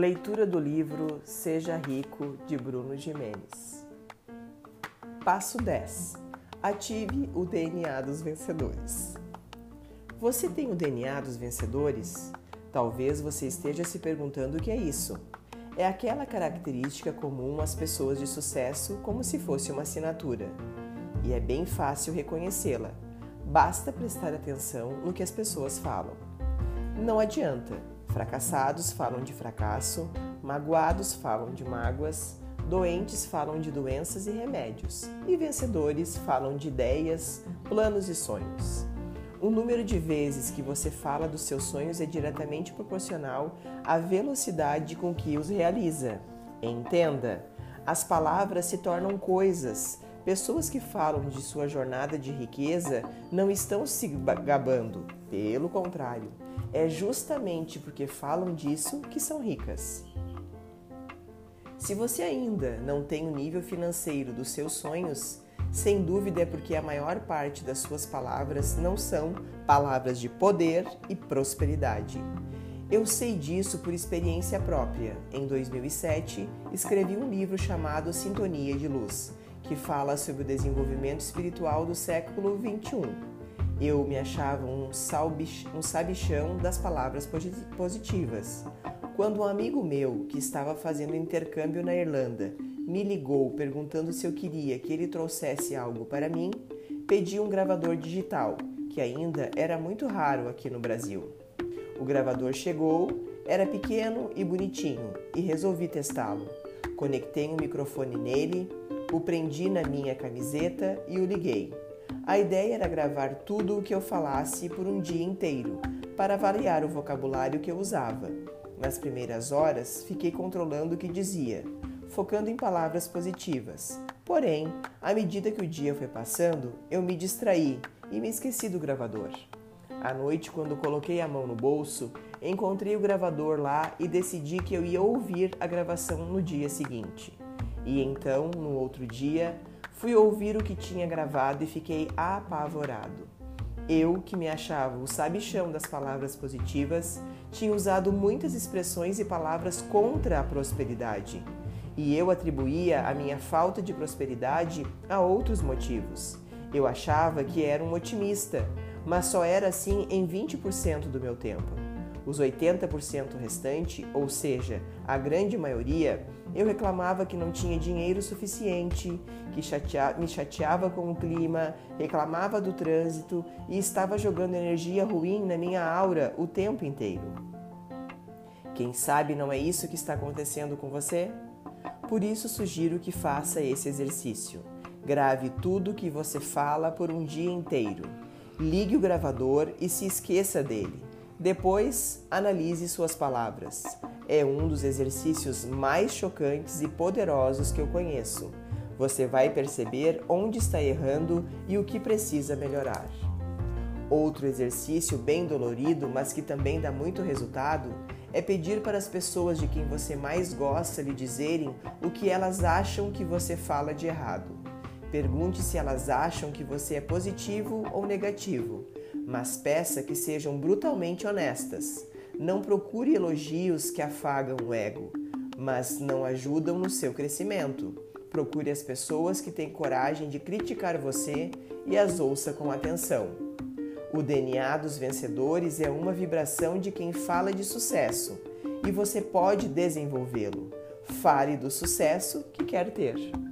Leitura do livro Seja Rico de Bruno Jimenez. Passo 10. Ative o DNA dos vencedores. Você tem o DNA dos vencedores? Talvez você esteja se perguntando o que é isso. É aquela característica comum às pessoas de sucesso, como se fosse uma assinatura. E é bem fácil reconhecê-la. Basta prestar atenção no que as pessoas falam. Não adianta. Fracassados falam de fracasso, magoados falam de mágoas, doentes falam de doenças e remédios, e vencedores falam de ideias, planos e sonhos. O número de vezes que você fala dos seus sonhos é diretamente proporcional à velocidade com que os realiza. Entenda, as palavras se tornam coisas. Pessoas que falam de sua jornada de riqueza não estão se gabando, pelo contrário, é justamente porque falam disso que são ricas. Se você ainda não tem o nível financeiro dos seus sonhos, sem dúvida é porque a maior parte das suas palavras não são palavras de poder e prosperidade. Eu sei disso por experiência própria. Em 2007, escrevi um livro chamado Sintonia de Luz, que fala sobre o desenvolvimento espiritual do século 21. Eu me achava um, um sabichão das palavras positivas. Quando um amigo meu, que estava fazendo intercâmbio na Irlanda, me ligou perguntando se eu queria que ele trouxesse algo para mim, pedi um gravador digital, que ainda era muito raro aqui no Brasil. O gravador chegou, era pequeno e bonitinho e resolvi testá-lo. Conectei um microfone nele, o prendi na minha camiseta e o liguei. A ideia era gravar tudo o que eu falasse por um dia inteiro, para variar o vocabulário que eu usava. Nas primeiras horas, fiquei controlando o que dizia focando em palavras positivas. Porém, à medida que o dia foi passando, eu me distraí e me esqueci do gravador. À noite, quando coloquei a mão no bolso, encontrei o gravador lá e decidi que eu ia ouvir a gravação no dia seguinte. E então, no outro dia, fui ouvir o que tinha gravado e fiquei apavorado. Eu, que me achava o sabichão das palavras positivas, tinha usado muitas expressões e palavras contra a prosperidade e eu atribuía a minha falta de prosperidade a outros motivos. Eu achava que era um otimista, mas só era assim em 20% do meu tempo. Os 80% restante, ou seja, a grande maioria, eu reclamava que não tinha dinheiro suficiente, que chatea me chateava com o clima, reclamava do trânsito e estava jogando energia ruim na minha aura o tempo inteiro. Quem sabe não é isso que está acontecendo com você? Por isso sugiro que faça esse exercício. Grave tudo que você fala por um dia inteiro. Ligue o gravador e se esqueça dele. Depois, analise suas palavras. É um dos exercícios mais chocantes e poderosos que eu conheço. Você vai perceber onde está errando e o que precisa melhorar. Outro exercício bem dolorido, mas que também dá muito resultado, é pedir para as pessoas de quem você mais gosta lhe dizerem o que elas acham que você fala de errado. Pergunte se elas acham que você é positivo ou negativo, mas peça que sejam brutalmente honestas. Não procure elogios que afagam o ego, mas não ajudam no seu crescimento. Procure as pessoas que têm coragem de criticar você e as ouça com atenção. O DNA dos vencedores é uma vibração de quem fala de sucesso e você pode desenvolvê-lo. Fale do sucesso que quer ter.